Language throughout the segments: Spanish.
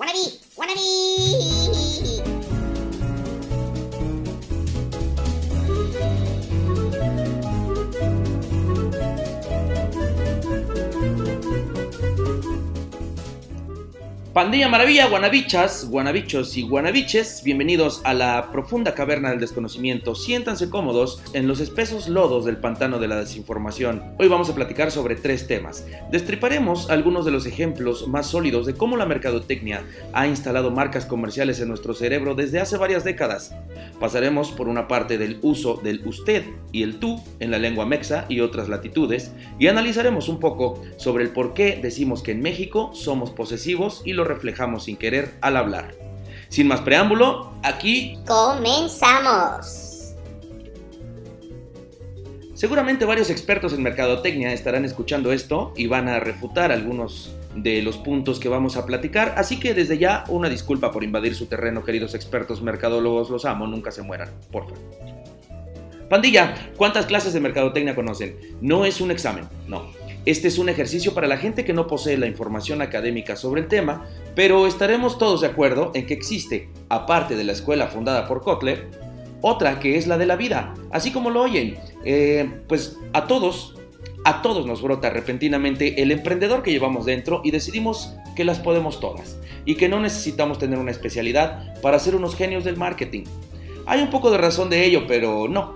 wannabe, Pandilla Maravilla, guanabichas, guanabichos y guanabiches, bienvenidos a la profunda caverna del desconocimiento. Siéntanse cómodos en los espesos lodos del pantano de la desinformación. Hoy vamos a platicar sobre tres temas. Destriparemos algunos de los ejemplos más sólidos de cómo la mercadotecnia ha instalado marcas comerciales en nuestro cerebro desde hace varias décadas. Pasaremos por una parte del uso del usted y el tú en la lengua mexa y otras latitudes y analizaremos un poco sobre el por qué decimos que en México somos posesivos y lo reflejamos sin querer al hablar. Sin más preámbulo, aquí Comenzamos. seguramente varios expertos en mercadotecnia estarán escuchando esto y van a refutar algunos de los puntos que vamos a platicar, así que desde ya una disculpa por invadir su terreno, queridos expertos mercadólogos, los amo, nunca se mueran, por favor. Pandilla, ¿cuántas clases de mercadotecnia conocen? No es un examen, no. Este es un ejercicio para la gente que no posee la información académica sobre el tema, pero estaremos todos de acuerdo en que existe, aparte de la escuela fundada por Kotler, otra que es la de la vida, así como lo oyen. Eh, pues a todos, a todos nos brota repentinamente el emprendedor que llevamos dentro y decidimos que las podemos todas y que no necesitamos tener una especialidad para ser unos genios del marketing. Hay un poco de razón de ello, pero no,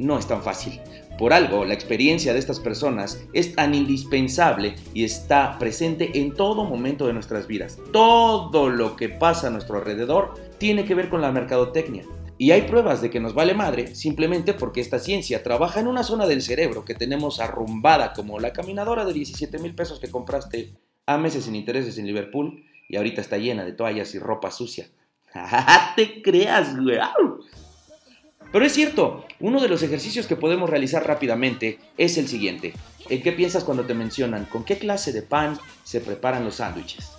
no es tan fácil. Por algo, la experiencia de estas personas es tan indispensable y está presente en todo momento de nuestras vidas. Todo lo que pasa a nuestro alrededor tiene que ver con la mercadotecnia. Y hay pruebas de que nos vale madre simplemente porque esta ciencia trabaja en una zona del cerebro que tenemos arrumbada como la caminadora de 17 mil pesos que compraste a meses sin intereses en Liverpool y ahorita está llena de toallas y ropa sucia. ¡Te creas, güey! Pero es cierto, uno de los ejercicios que podemos realizar rápidamente es el siguiente. ¿En qué piensas cuando te mencionan con qué clase de pan se preparan los sándwiches?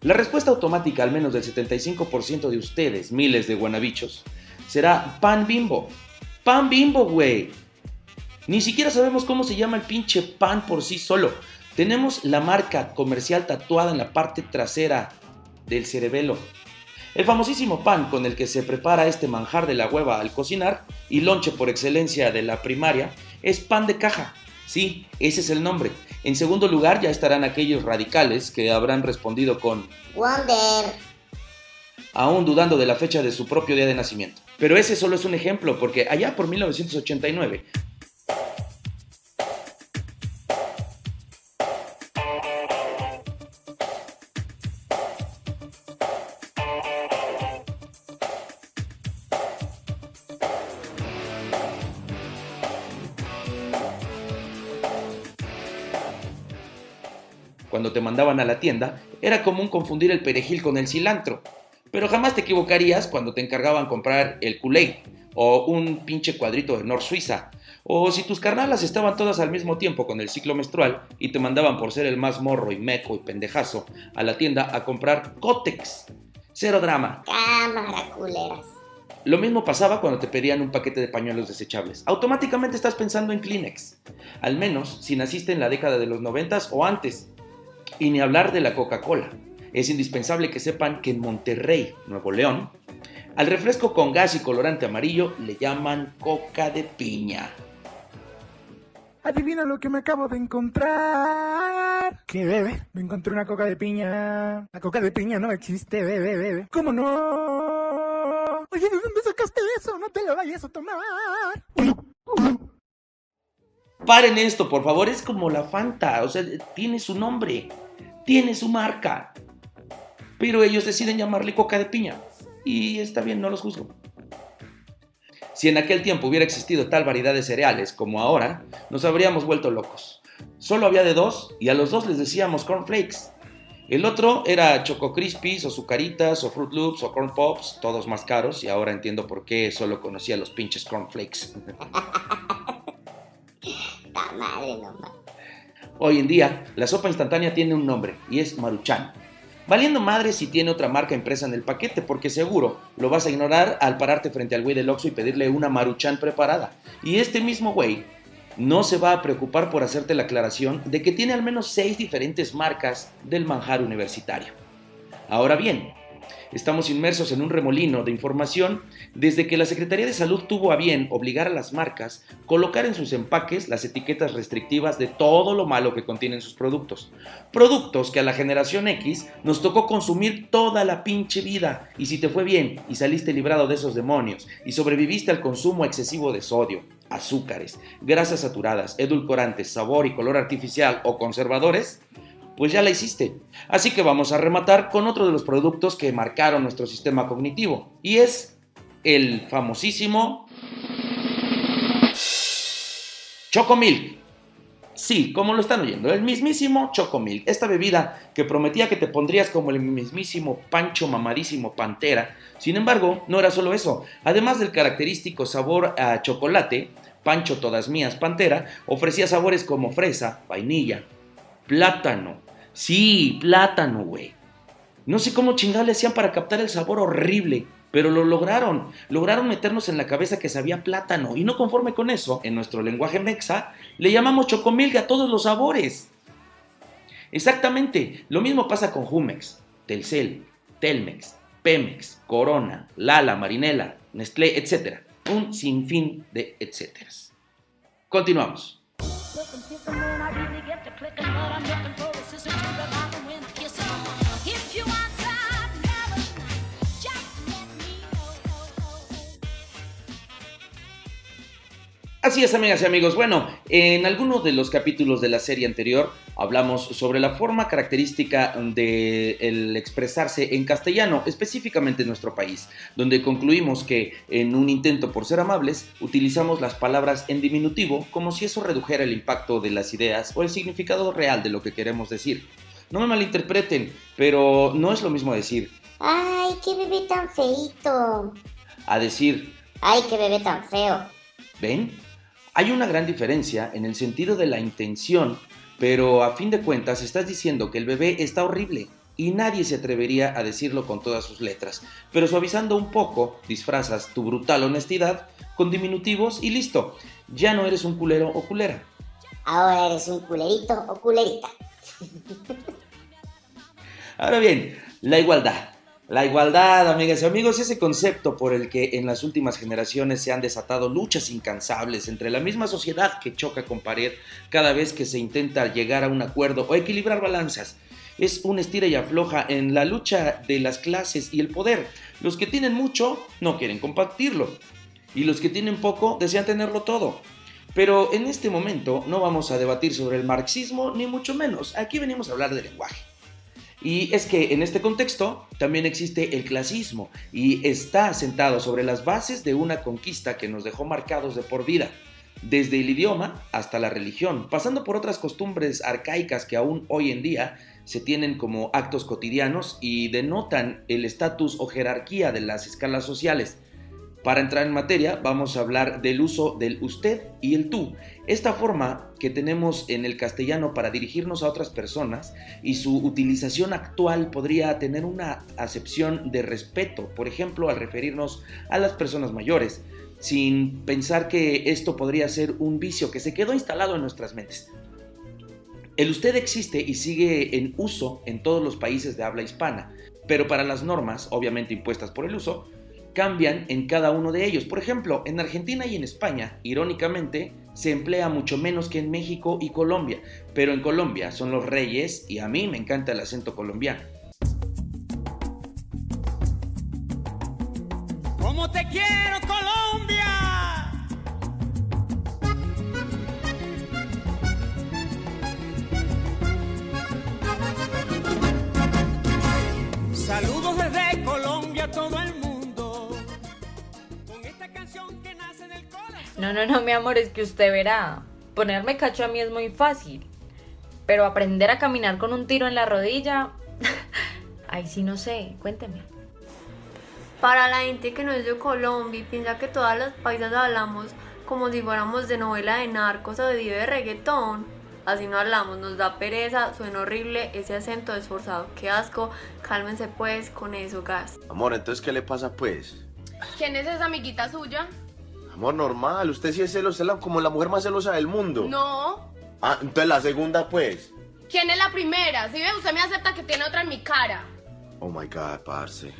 La respuesta automática, al menos del 75% de ustedes, miles de guanabichos, será pan bimbo. Pan bimbo, güey. Ni siquiera sabemos cómo se llama el pinche pan por sí solo. Tenemos la marca comercial tatuada en la parte trasera del cerebelo. El famosísimo pan con el que se prepara este manjar de la hueva al cocinar y lonche por excelencia de la primaria es pan de caja. Sí, ese es el nombre. En segundo lugar ya estarán aquellos radicales que habrán respondido con Wonder. aún dudando de la fecha de su propio día de nacimiento. Pero ese solo es un ejemplo, porque allá por 1989, te mandaban a la tienda, era común confundir el perejil con el cilantro. Pero jamás te equivocarías cuando te encargaban comprar el Kool-Aid o un pinche cuadrito de Nor Suiza. O si tus carnalas estaban todas al mismo tiempo con el ciclo menstrual y te mandaban por ser el más morro y meco y pendejazo a la tienda a comprar Cotex. Cero drama. Cámara, culeras. Lo mismo pasaba cuando te pedían un paquete de pañuelos desechables. Automáticamente estás pensando en Kleenex. Al menos si naciste en la década de los 90 o antes. Y ni hablar de la Coca-Cola. Es indispensable que sepan que en Monterrey, Nuevo León, al refresco con gas y colorante amarillo le llaman coca de piña. Adivina lo que me acabo de encontrar. ¿Qué bebe? Me encontré una coca de piña. La coca de piña no existe, bebe, bebe. ¿Cómo no? Oye, ¿de dónde sacaste eso? No te lo vayas a tomar. Paren esto, por favor, es como la Fanta, o sea, tiene su nombre, tiene su marca. Pero ellos deciden llamarle coca de piña. Y está bien, no los juzgo. Si en aquel tiempo hubiera existido tal variedad de cereales como ahora, nos habríamos vuelto locos. Solo había de dos y a los dos les decíamos cornflakes. El otro era Choco Crispies o Zucaritas o Fruit Loops o Corn Pops, todos más caros y ahora entiendo por qué solo conocía los pinches cornflakes. Hoy en día, la sopa instantánea tiene un nombre y es Maruchan. Valiendo madre si tiene otra marca impresa en el paquete, porque seguro lo vas a ignorar al pararte frente al güey del Oxxo y pedirle una Maruchan preparada. Y este mismo güey no se va a preocupar por hacerte la aclaración de que tiene al menos seis diferentes marcas del manjar universitario. Ahora bien, estamos inmersos en un remolino de información desde que la Secretaría de Salud tuvo a bien obligar a las marcas colocar en sus empaques las etiquetas restrictivas de todo lo malo que contienen sus productos. Productos que a la generación X nos tocó consumir toda la pinche vida y si te fue bien y saliste librado de esos demonios y sobreviviste al consumo excesivo de sodio, azúcares, grasas saturadas, edulcorantes, sabor y color artificial o conservadores, pues ya la hiciste. Así que vamos a rematar con otro de los productos que marcaron nuestro sistema cognitivo, y es el famosísimo Chocomilk. Sí, como lo están oyendo, el mismísimo Chocomilk, esta bebida que prometía que te pondrías como el mismísimo Pancho mamadísimo Pantera. Sin embargo, no era solo eso. Además del característico sabor a chocolate, Pancho Todas Mías Pantera ofrecía sabores como fresa, vainilla, plátano, Sí, plátano, güey. No sé cómo chingados hacían para captar el sabor horrible, pero lo lograron. Lograron meternos en la cabeza que sabía plátano. Y no conforme con eso, en nuestro lenguaje mexa, le llamamos chocomilga a todos los sabores. Exactamente, lo mismo pasa con Jumex, Telcel, Telmex, Pemex, Corona, Lala, Marinela, Nestlé, etc. Un sinfín de etcéteras. Continuamos. but I'm not. Así es, amigas y amigos. Bueno, en algunos de los capítulos de la serie anterior hablamos sobre la forma característica de el expresarse en castellano, específicamente en nuestro país, donde concluimos que en un intento por ser amables, utilizamos las palabras en diminutivo como si eso redujera el impacto de las ideas o el significado real de lo que queremos decir. No me malinterpreten, pero no es lo mismo decir Ay, qué bebé tan feito. a decir, Ay, qué bebé tan feo. ¿ven? Hay una gran diferencia en el sentido de la intención, pero a fin de cuentas estás diciendo que el bebé está horrible y nadie se atrevería a decirlo con todas sus letras, pero suavizando un poco, disfrazas tu brutal honestidad con diminutivos y listo, ya no eres un culero o culera. Ahora eres un culerito o culerita. Ahora bien, la igualdad. La igualdad, amigas y amigos, ese concepto por el que en las últimas generaciones se han desatado luchas incansables entre la misma sociedad que choca con pared cada vez que se intenta llegar a un acuerdo o equilibrar balanzas. Es un estira y afloja en la lucha de las clases y el poder. Los que tienen mucho no quieren compartirlo y los que tienen poco desean tenerlo todo. Pero en este momento no vamos a debatir sobre el marxismo ni mucho menos. Aquí venimos a hablar de lenguaje. Y es que en este contexto también existe el clasismo y está asentado sobre las bases de una conquista que nos dejó marcados de por vida, desde el idioma hasta la religión, pasando por otras costumbres arcaicas que aún hoy en día se tienen como actos cotidianos y denotan el estatus o jerarquía de las escalas sociales. Para entrar en materia, vamos a hablar del uso del usted y el tú, esta forma que tenemos en el castellano para dirigirnos a otras personas y su utilización actual podría tener una acepción de respeto, por ejemplo, al referirnos a las personas mayores, sin pensar que esto podría ser un vicio que se quedó instalado en nuestras mentes. El usted existe y sigue en uso en todos los países de habla hispana, pero para las normas, obviamente impuestas por el uso, cambian en cada uno de ellos. Por ejemplo, en Argentina y en España, irónicamente, se emplea mucho menos que en México y Colombia, pero en Colombia son los reyes y a mí me encanta el acento colombiano. No, no, no, mi amor, es que usted verá. Ponerme cacho a mí es muy fácil. Pero aprender a caminar con un tiro en la rodilla. Ay, sí, no sé. Cuénteme. Para la gente que no es de Colombia y piensa que todas las paisas hablamos como si fuéramos de novela de narcos o de video de reggaetón. Así no hablamos, nos da pereza, suena horrible, ese acento esforzado, qué asco. Cálmense pues con eso, gas. Amor, entonces, ¿qué le pasa, pues? ¿Quién es esa amiguita suya? Amor, normal, usted sí es celosa, es la- como la mujer más celosa del mundo. No. Ah, entonces la segunda, pues. ¿Quién es la primera? Si ve, usted me acepta que tiene otra en mi cara. Oh my god, parce.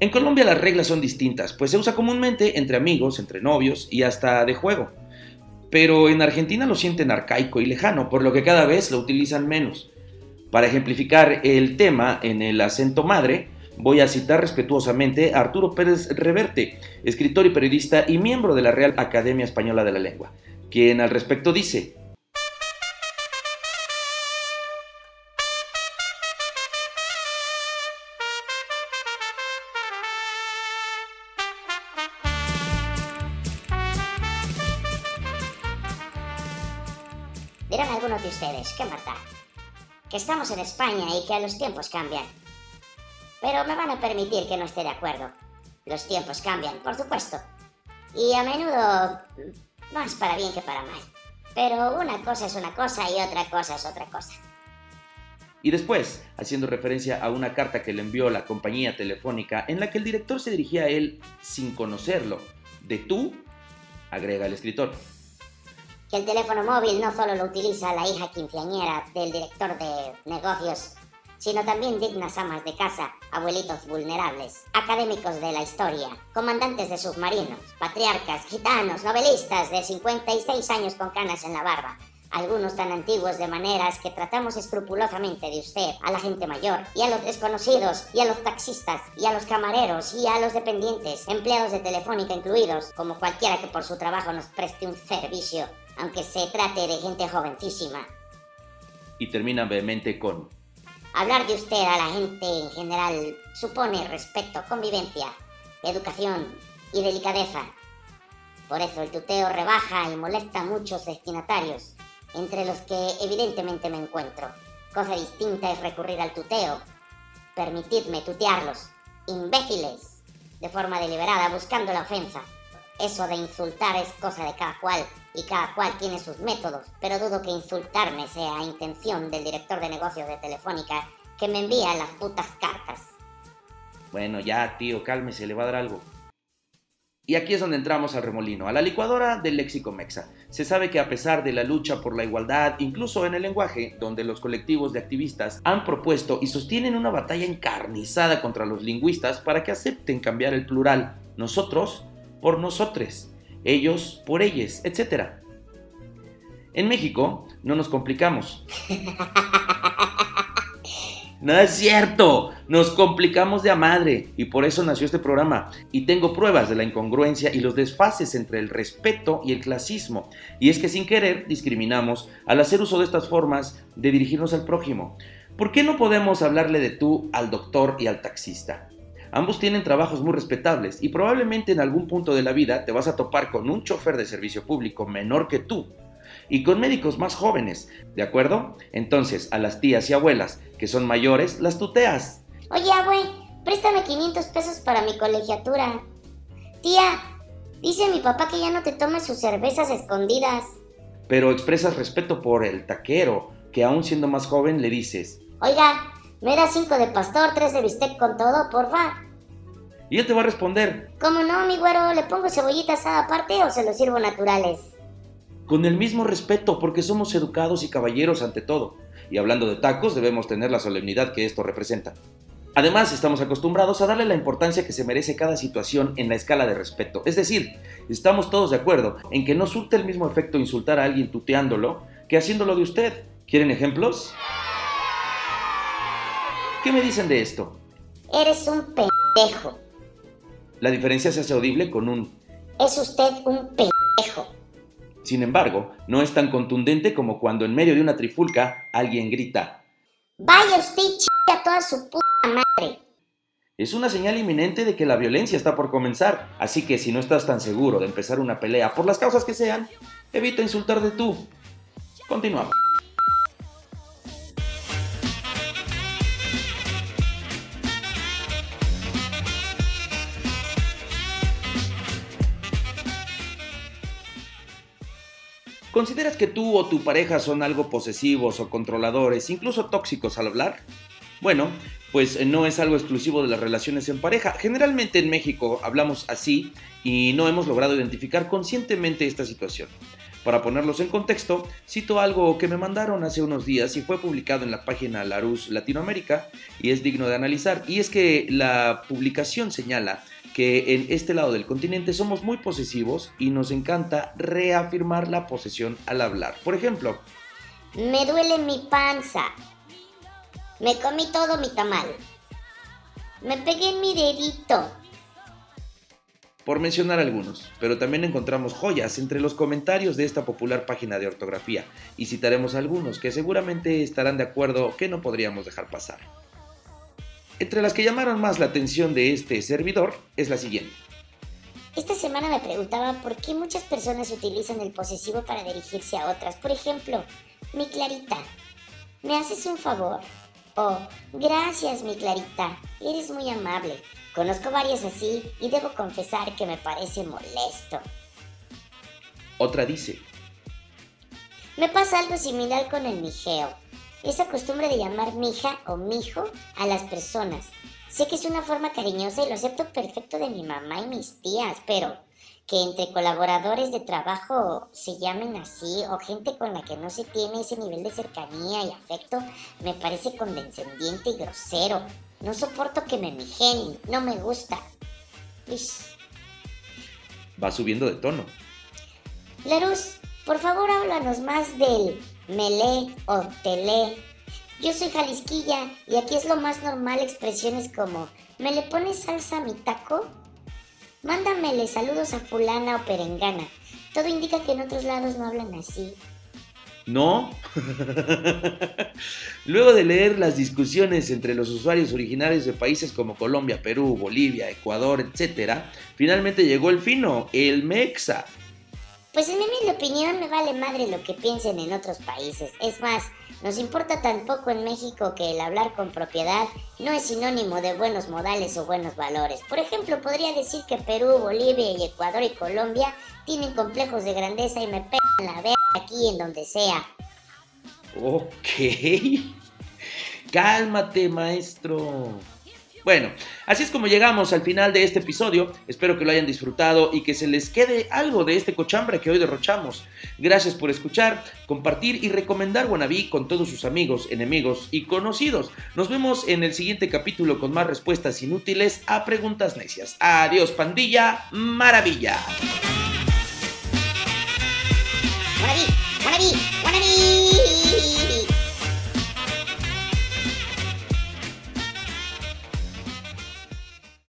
En Colombia las reglas son distintas, pues se usa comúnmente entre amigos, entre novios y hasta de juego. Pero en Argentina lo sienten arcaico y lejano, por lo que cada vez lo utilizan menos. Para ejemplificar el tema en el acento madre, voy a citar respetuosamente a Arturo Pérez Reverte, escritor y periodista y miembro de la Real Academia Española de la Lengua, quien al respecto dice, Dirán algunos de ustedes, ¿qué más da? Que estamos en España y que los tiempos cambian. Pero me van a permitir que no esté de acuerdo. Los tiempos cambian, por supuesto. Y a menudo más para bien que para mal. Pero una cosa es una cosa y otra cosa es otra cosa. Y después, haciendo referencia a una carta que le envió la compañía telefónica en la que el director se dirigía a él sin conocerlo, de tú, agrega el escritor. Que el teléfono móvil no solo lo utiliza la hija quinceañera del director de negocios, sino también dignas amas de casa, abuelitos vulnerables, académicos de la historia, comandantes de submarinos, patriarcas, gitanos, novelistas de 56 años con canas en la barba, algunos tan antiguos de maneras que tratamos escrupulosamente de usted, a la gente mayor, y a los desconocidos, y a los taxistas, y a los camareros, y a los dependientes, empleados de Telefónica incluidos, como cualquiera que por su trabajo nos preste un servicio, aunque se trate de gente jovencísima. Y termina vehemente con, Hablar de usted a la gente en general supone respeto, convivencia, educación y delicadeza. Por eso el tuteo rebaja y molesta a muchos destinatarios, entre los que evidentemente me encuentro. Cosa distinta es recurrir al tuteo. Permitidme tutearlos, imbéciles, de forma deliberada, buscando la ofensa. Eso de insultar es cosa de cada cual y cada cual tiene sus métodos, pero dudo que insultarme sea intención del director de negocios de Telefónica que me envía las putas cartas. bueno, ya tío, cálmese, le va a dar algo. Y aquí es donde entramos al remolino, a la licuadora del léxico mexa. Se sabe que a pesar de la lucha por la igualdad, incluso en el lenguaje, donde los colectivos de activistas han propuesto y sostienen una batalla encarnizada contra los lingüistas para que acepten cambiar el plural nosotros por nosotres, ellos por ellos, etc. En México no nos complicamos. No es cierto, nos complicamos de a madre y por eso nació este programa. Y tengo pruebas de la incongruencia y los desfases entre el respeto y el clasismo. Y es que sin querer discriminamos al hacer uso de estas formas de dirigirnos al prójimo. ¿Por qué no podemos hablarle de tú al doctor y al taxista? Ambos tienen trabajos muy respetables y probablemente en algún punto de la vida te vas a topar con un chofer de servicio público menor que tú y con médicos más jóvenes, ¿de acuerdo? Entonces, a las tías y abuelas que son mayores, las tuteas. Oye, abue, préstame 500 pesos para mi colegiatura. Tía, dice mi papá que ya no te tomes sus cervezas escondidas. Pero expresas respeto por el taquero, que aún siendo más joven le dices, Oiga, ¿me da cinco de pastor, tres de bistec con todo, porfa? y él te va a responder, ¿Cómo no, mi güero? ¿Le pongo cebollita asada aparte o se los sirvo naturales? con el mismo respeto, porque somos educados y caballeros ante todo. Y hablando de tacos, debemos tener la solemnidad que esto representa. Además, estamos acostumbrados a darle la importancia que se merece cada situación en la escala de respeto. Es decir, estamos todos de acuerdo en que no surte el mismo efecto insultar a alguien tuteándolo que haciéndolo de usted. ¿Quieren ejemplos? ¿Qué me dicen de esto? Eres un pendejo. La diferencia se hace audible con un Es usted un pendejo. Sin embargo, no es tan contundente como cuando en medio de una trifulca alguien grita. Vaya usted y ch... a toda su puta madre. Es una señal inminente de que la violencia está por comenzar, así que si no estás tan seguro de empezar una pelea por las causas que sean, evita insultar de tú. Continuamos. ¿Consideras que tú o tu pareja son algo posesivos o controladores, incluso tóxicos al hablar? Bueno, pues no es algo exclusivo de las relaciones en pareja. Generalmente en México hablamos así y no hemos logrado identificar conscientemente esta situación. Para ponerlos en contexto, cito algo que me mandaron hace unos días y fue publicado en la página Larus Latinoamérica y es digno de analizar. Y es que la publicación señala que en este lado del continente somos muy posesivos y nos encanta reafirmar la posesión al hablar. Por ejemplo, Me duele mi panza. Me comí todo mi tamal. Me pegué en mi dedito. por mencionar algunos, pero también encontramos joyas entre los comentarios de esta popular página de ortografía y citaremos algunos que seguramente estarán de acuerdo que no podríamos dejar pasar. Entre las que llamaron más la atención de este servidor es la siguiente. Esta semana me preguntaba por qué muchas personas utilizan el posesivo para dirigirse a otras. Por ejemplo, mi Clarita, ¿me haces un favor? O, gracias mi Clarita, eres muy amable. Conozco varias así y debo confesar que me parece molesto. Otra dice, Me pasa algo similar con el mijeo. Esa costumbre de llamar mija o mijo a las personas. Sé que es una forma cariñosa y lo acepto perfecto de mi mamá y mis tías, pero que entre colaboradores de trabajo se llamen así o gente con la que no se tiene ese nivel de cercanía y afecto me parece condescendiente y grosero. No soporto que me mijen, no me gusta. Ish. va subiendo de tono. Larus, por favor háblanos más del melé o telé. Yo soy jalisquilla y aquí es lo más normal expresiones como ¿me le pones salsa a mi taco? Mándamele saludos a fulana o perengana. Todo indica que en otros lados no hablan así. ¿No? Luego de leer las discusiones entre los usuarios originarios de países como Colombia, Perú, Bolivia, Ecuador, etc., finalmente llegó el fino, el Mexa. Pues en mi opinión me vale madre lo que piensen en otros países. Es más, nos importa tan poco en México que el hablar con propiedad no es sinónimo de buenos modales o buenos valores. Por ejemplo, podría decir que Perú, Bolivia y Ecuador y Colombia tienen complejos de grandeza y me pegan la verga aquí en donde sea. Ok. Cálmate, maestro. Bueno, así es como llegamos al final de este episodio. Espero que lo hayan disfrutado y que se les quede algo de este cochambre que hoy derrochamos. Gracias por escuchar, compartir y recomendar Guanabí con todos sus amigos, enemigos y conocidos. Nos vemos en el siguiente capítulo con más respuestas inútiles a preguntas necias. Adiós, pandilla, maravilla.